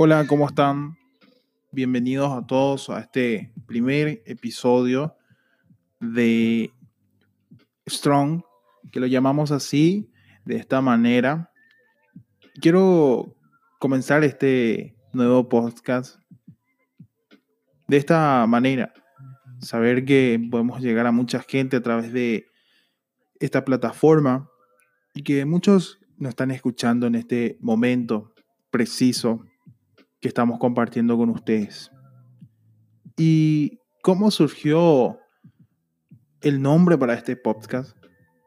Hola, ¿cómo están? Bienvenidos a todos a este primer episodio de Strong, que lo llamamos así, de esta manera. Quiero comenzar este nuevo podcast de esta manera. Saber que podemos llegar a mucha gente a través de esta plataforma y que muchos nos están escuchando en este momento preciso que estamos compartiendo con ustedes. ¿Y cómo surgió el nombre para este podcast?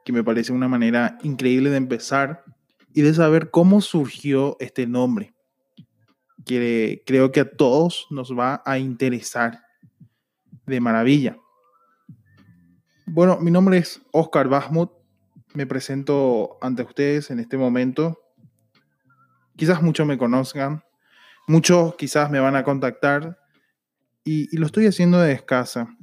Que me parece una manera increíble de empezar y de saber cómo surgió este nombre, que creo que a todos nos va a interesar de maravilla. Bueno, mi nombre es Oscar Basmut, me presento ante ustedes en este momento. Quizás muchos me conozcan, Muchos quizás me van a contactar y, lo estoy haciendo de escasa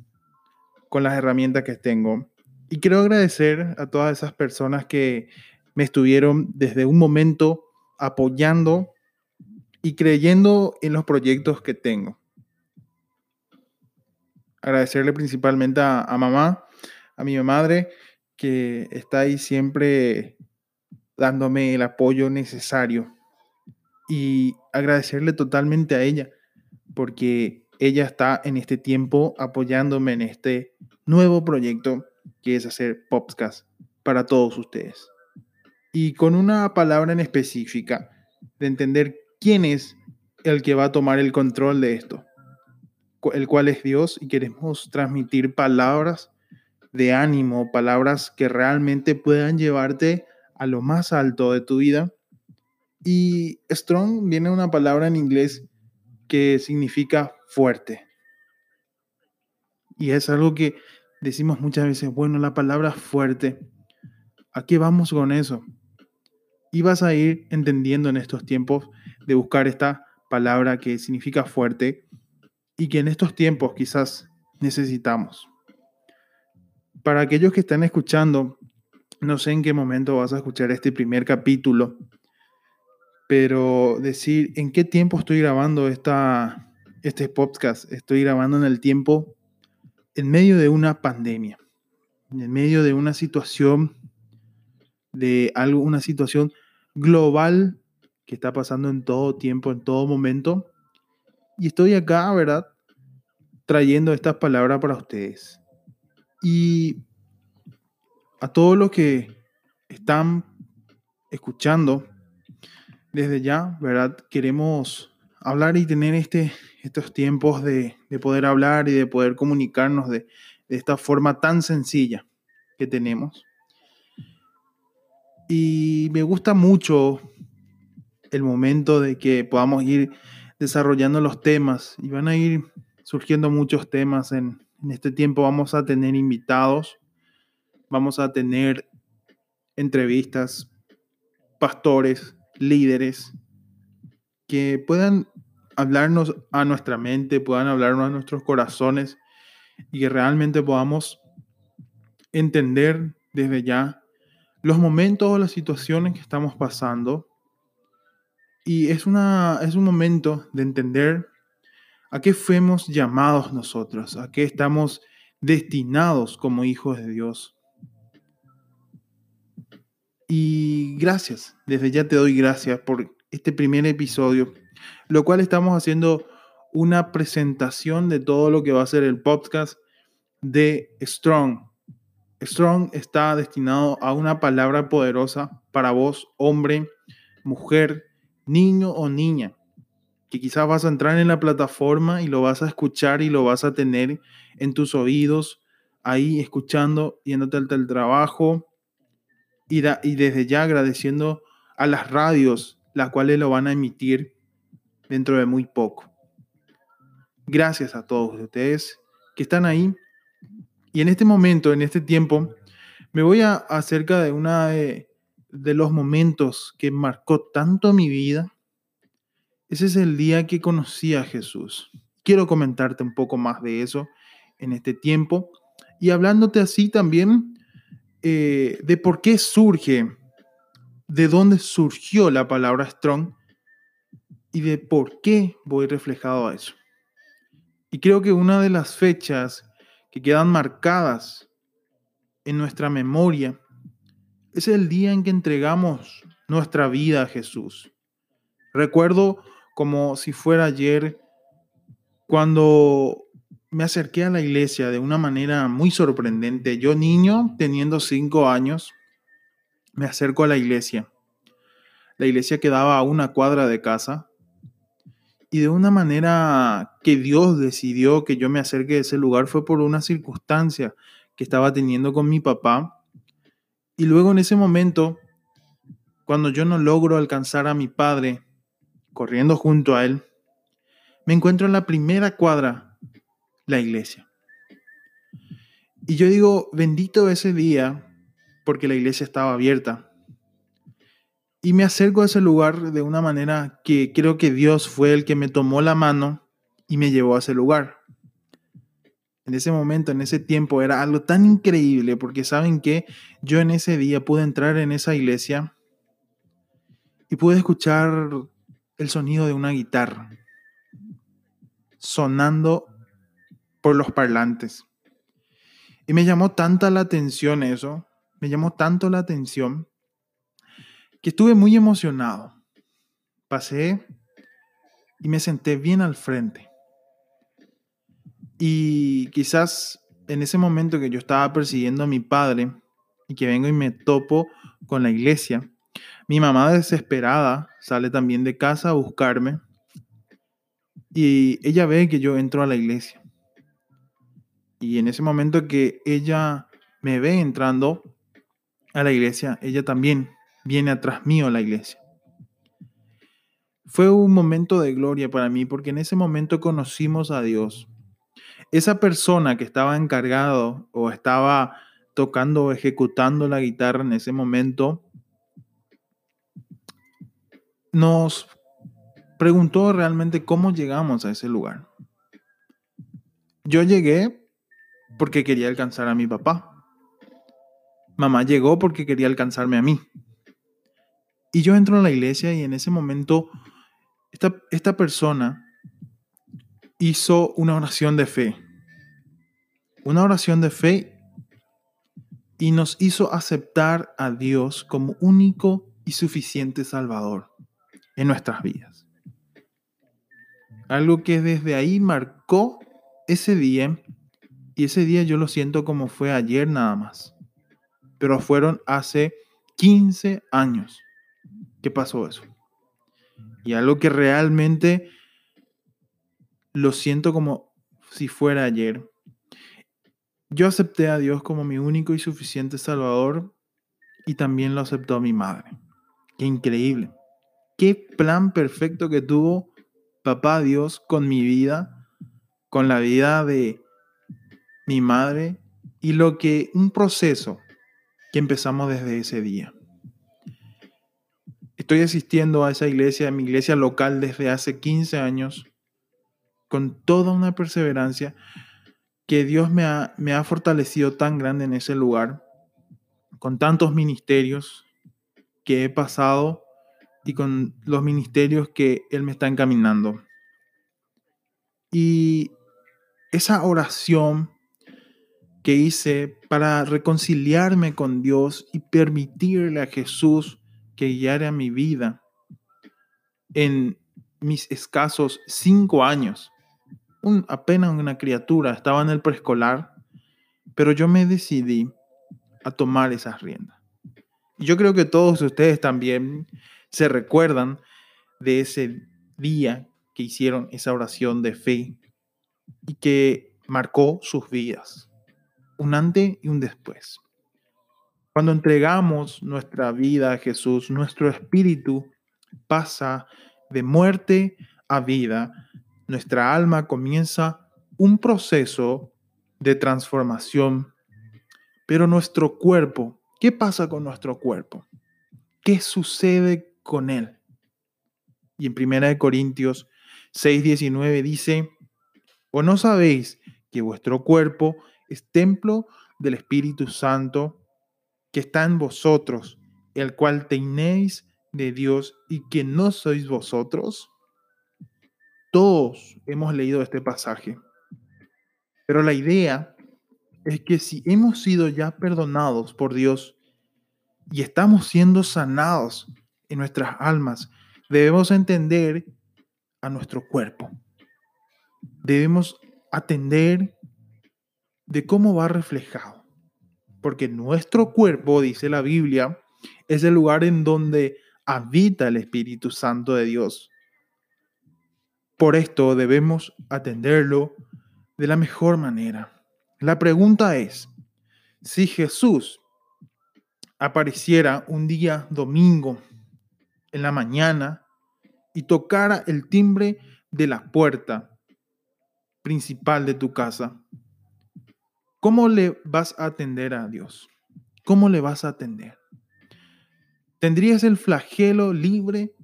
con las herramientas que tengo. Y quiero agradecer a todas esas personas que me estuvieron desde un momento apoyando y creyendo en los proyectos que tengo. Agradecerle principalmente a, a, mamá, a mi madre, que está ahí siempre dándome el apoyo necesario y agradecerle totalmente a ella, porque ella está en este tiempo apoyándome en este nuevo proyecto que es hacer podcast para todos ustedes. Y con una palabra en específica de entender quién es el que va a tomar el control de esto, el cual es Dios y queremos transmitir palabras de ánimo, palabras que realmente puedan llevarte a lo más alto de tu vida y strong viene una palabra en inglés que significa fuerte. Y es algo que decimos muchas veces, bueno, la palabra fuerte, ¿a qué vamos con eso? Y vas a ir entendiendo en estos tiempos de buscar esta palabra que significa fuerte y que en estos tiempos quizás necesitamos. Para aquellos que están escuchando, no sé en qué momento vas a escuchar este primer capítulo, pero decir en qué tiempo estoy grabando esta, este podcast. Estoy grabando en el tiempo en medio de una pandemia, en medio de una situación de algo, una situación global que está pasando en todo tiempo, en todo momento. Y estoy acá, ¿verdad? Trayendo estas palabras para ustedes. Y a todos los que están escuchando, desde ya, ¿verdad? Queremos hablar y tener este, estos tiempos de, poder hablar y de poder comunicarnos de, esta forma tan sencilla que tenemos. Y me gusta mucho el momento de que podamos ir desarrollando los temas y van a ir surgiendo muchos temas en este tiempo. Vamos a tener invitados, vamos a tener entrevistas, pastores, líderes que puedan hablarnos a nuestra mente, puedan hablarnos a nuestros corazones y que realmente podamos entender desde ya los momentos o las situaciones que estamos pasando. Y es, una, es un momento de entender a qué fuimos llamados nosotros, a qué estamos destinados como hijos de Dios. Y gracias, desde ya te doy gracias por este primer episodio, lo cual estamos haciendo una presentación de todo lo que va a ser el podcast de Strong. Strong está destinado a una palabra poderosa para vos, hombre, mujer, niño o niña, que quizás vas a entrar en la plataforma y lo vas a escuchar y lo vas a tener en tus oídos, ahí escuchando, yéndote al trabajo, y, desde ya agradeciendo a las radios, las cuales lo van a emitir dentro de muy poco. Gracias a todos ustedes que están ahí. Y en este momento, en este tiempo, me voy a acerca de uno de, de los momentos que marcó tanto mi vida. Ese es el día que conocí a Jesús. Quiero comentarte un poco más de eso en este tiempo y hablándote así también eh, de por qué surge, de dónde surgió la palabra strong y de por qué voy reflejado a eso. Y creo que una de las fechas que quedan marcadas en nuestra memoria es el día en que entregamos nuestra vida a Jesús. Recuerdo como si fuera ayer cuando me acerqué a la iglesia de una manera muy sorprendente. Yo niño, teniendo cinco años, me acerco a la iglesia. La iglesia quedaba a una cuadra de casa y de una manera que Dios decidió que yo me acerque a ese lugar fue por una circunstancia que estaba teniendo con mi papá. Y luego en ese momento, cuando yo no logro alcanzar a mi padre, corriendo junto a él, me encuentro en la primera cuadra, la iglesia. Y yo digo, bendito ese día, porque la iglesia estaba abierta. Y me acerco a ese lugar de una manera que creo que Dios fue el que me tomó la mano y me llevó a ese lugar. En ese momento, en ese tiempo, era algo tan increíble porque saben que yo en ese día pude entrar en esa iglesia y pude escuchar el sonido de una guitarra sonando los parlantes. Y me llamó tanta la atención eso, me llamó tanto la atención que estuve muy emocionado. Pasé y me senté bien al frente. Y quizás en ese momento que yo estaba persiguiendo a mi padre y que vengo y me topo con la iglesia, mi mamá desesperada sale también de casa a buscarme y ella ve que yo entro a la iglesia. Y en ese momento que ella me ve entrando a la iglesia, ella también viene atrás mío a la iglesia. Fue un momento de gloria para mí porque en ese momento conocimos a Dios. Esa persona que estaba encargado o estaba tocando o ejecutando la guitarra en ese momento, nos preguntó realmente cómo llegamos a ese lugar. Yo llegué porque quería alcanzar a mi papá. Mamá llegó porque quería alcanzarme a mí. Y yo entro a la iglesia y en ese momento esta, esta persona hizo una oración de fe. Una oración de fe y nos hizo aceptar a Dios como único y suficiente Salvador en nuestras vidas. Algo que desde ahí marcó ese día y ese día yo lo siento como fue ayer nada más. Pero fueron hace 15 años ¿Qué pasó eso? Y algo que realmente lo siento como si fuera ayer. Yo acepté a Dios como mi único y suficiente Salvador y también lo aceptó mi madre. Qué increíble. Qué plan perfecto que tuvo papá Dios con mi vida, con la vida de mi madre y lo que un proceso que empezamos desde ese día. Estoy asistiendo a esa iglesia, a mi iglesia local desde hace 15 años, con toda una perseverancia que Dios me ha, me ha fortalecido tan grande en ese lugar, con tantos ministerios que he pasado y con los ministerios que Él me está encaminando. Y esa oración que hice para reconciliarme con Dios y permitirle a Jesús que guiara mi vida en mis escasos cinco años. Apenas una criatura, estaba en el preescolar, pero yo me decidí a tomar esas riendas. Yo creo que todos ustedes también se recuerdan de ese día que hicieron esa oración de fe y que marcó sus vidas, un antes y un después. Cuando entregamos nuestra vida a Jesús, nuestro espíritu pasa de muerte a vida. Nuestra alma comienza un proceso de transformación. Pero nuestro cuerpo, ¿qué pasa con nuestro cuerpo? ¿Qué sucede con él? Y en 1 Corintios 6:19 dice, ¿o no sabéis que vuestro cuerpo es templo del Espíritu Santo que está en vosotros, el cual tenéis de Dios y que no sois vosotros? todos hemos leído este pasaje. Pero la idea es que si hemos sido ya perdonados por Dios y estamos siendo sanados en nuestras almas, debemos entender a nuestro cuerpo. Debemos atender de cómo va reflejado. Porque nuestro cuerpo, dice la Biblia, es el lugar en donde habita el Espíritu Santo de Dios. Por esto debemos atenderlo de la mejor manera. La pregunta es, si Jesús apareciera un día domingo en la mañana y tocara el timbre de la puerta principal de tu casa, ¿cómo le vas a atender a Dios? ¿Cómo le vas a atender? ¿Tendrías el flagelo libre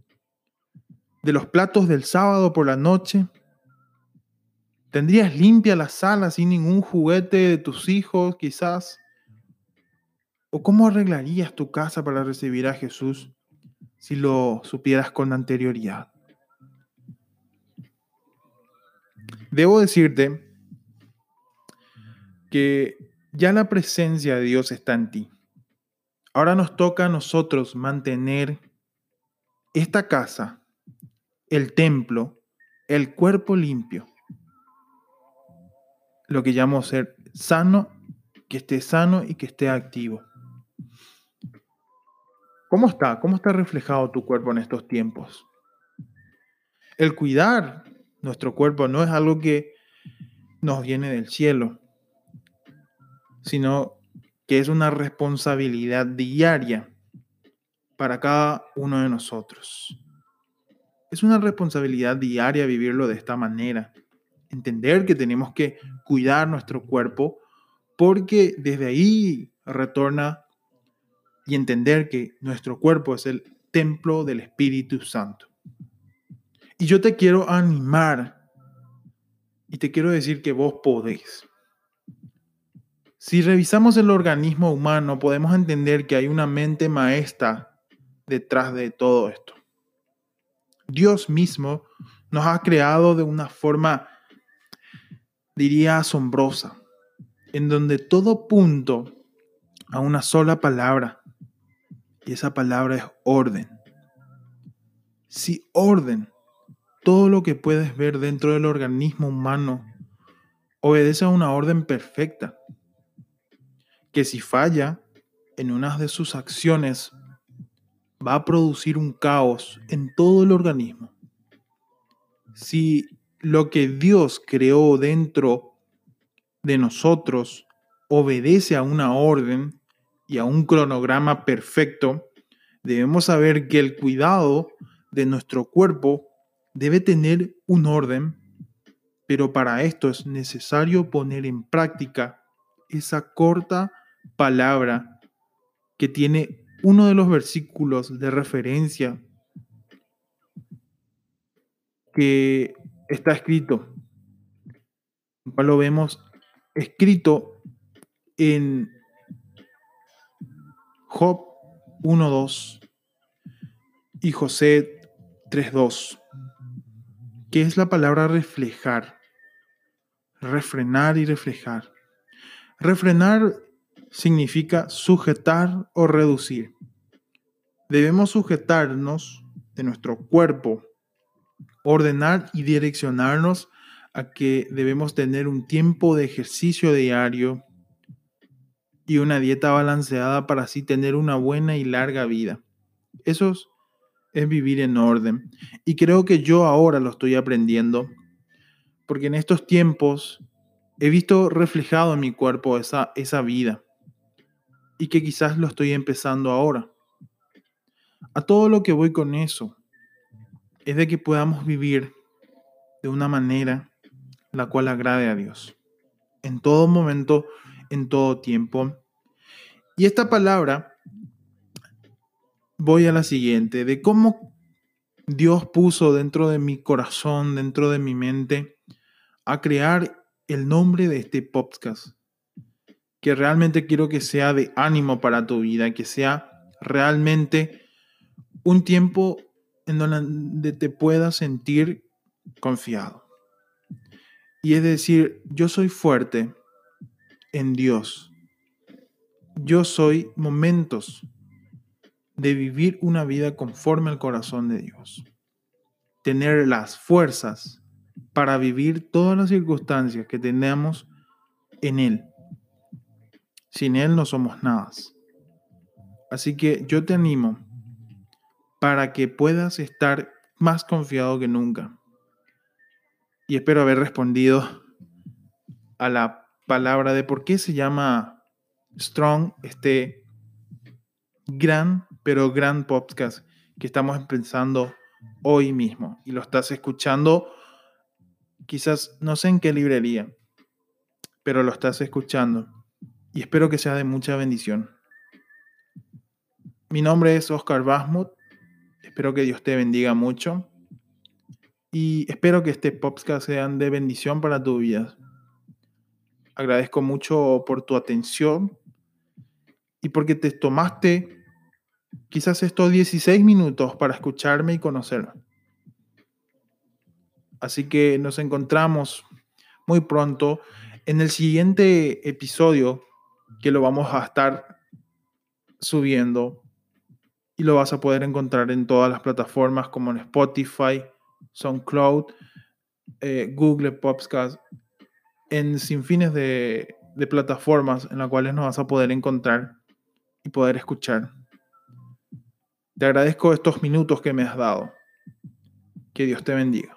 de los platos del sábado por la noche? ¿Tendrías limpia la sala sin ningún juguete de tus hijos, quizás? ¿O cómo arreglarías tu casa para recibir a Jesús si lo supieras con anterioridad? Debo decirte que ya la presencia de Dios está en ti. Ahora nos toca a nosotros mantener esta casa el templo, el cuerpo limpio. Lo que llamo ser sano, que esté sano y que esté activo. ¿Cómo está? ¿Cómo está reflejado tu cuerpo en estos tiempos? El cuidar nuestro cuerpo no es algo que nos viene del cielo, sino que es una responsabilidad diaria para cada uno de nosotros. Es una responsabilidad diaria vivirlo de esta manera. Entender que tenemos que cuidar nuestro cuerpo porque desde ahí retorna y entender que nuestro cuerpo es el templo del Espíritu Santo. Y yo te quiero animar y te quiero decir que vos podés. Si revisamos el organismo humano, podemos entender que hay una mente maestra detrás de todo esto. Dios mismo nos ha creado de una forma, diría, asombrosa, en donde todo punto a una sola palabra, y esa palabra es orden. Si orden, todo lo que puedes ver dentro del organismo humano, obedece a una orden perfecta, que si falla en una de sus acciones, va a producir un caos en todo el organismo. Si lo que Dios creó dentro de nosotros obedece a una orden y a un cronograma perfecto, debemos saber que el cuidado de nuestro cuerpo debe tener un orden, pero para esto es necesario poner en práctica esa corta palabra que tiene uno de los versículos de referencia que está escrito, lo vemos escrito en Job 1.2 y José 3.2, que es la palabra reflejar, refrenar y reflejar. Refrenar significa sujetar o reducir. Debemos sujetarnos de nuestro cuerpo, ordenar y direccionarnos a que debemos tener un tiempo de ejercicio diario y una dieta balanceada para así tener una buena y larga vida. Eso es vivir en orden. Y creo que yo ahora lo estoy aprendiendo, porque en estos tiempos he visto reflejado en mi cuerpo esa, esa vida y que quizás lo estoy empezando ahora. A todo lo que voy con eso es de que podamos vivir de una manera la cual agrade a Dios. En todo momento, en todo tiempo. Y esta palabra, voy a la siguiente, de cómo Dios puso dentro de mi corazón, dentro de mi mente, a crear el nombre de este podcast que realmente quiero que sea de ánimo para tu vida, que sea realmente un tiempo en donde te puedas sentir confiado. Y es decir, yo soy fuerte en Dios. Yo soy momentos de vivir una vida conforme al corazón de Dios. Tener las fuerzas para vivir todas las circunstancias que tenemos en Él. Sin Él no somos nada. Así que yo te animo para que puedas estar más confiado que nunca. Y espero haber respondido a la palabra de por qué se llama Strong este gran, pero gran podcast que estamos pensando hoy mismo. Y lo estás escuchando, quizás no sé en qué librería, pero lo estás escuchando. Y espero que sea de mucha bendición. Mi nombre es Oscar Basmut. Espero que Dios te bendiga mucho. Y espero que este podcast sea de bendición para tu vida. Agradezco mucho por tu atención y porque te tomaste quizás estos 16 minutos para escucharme y conocerme. Así que nos encontramos muy pronto en el siguiente episodio que lo vamos a estar subiendo y lo vas a poder encontrar en todas las plataformas como en Spotify, SoundCloud, eh, Google Podcast, en sinfines de, de plataformas en las cuales nos vas a poder encontrar y poder escuchar. Te agradezco estos minutos que me has dado. Que Dios te bendiga.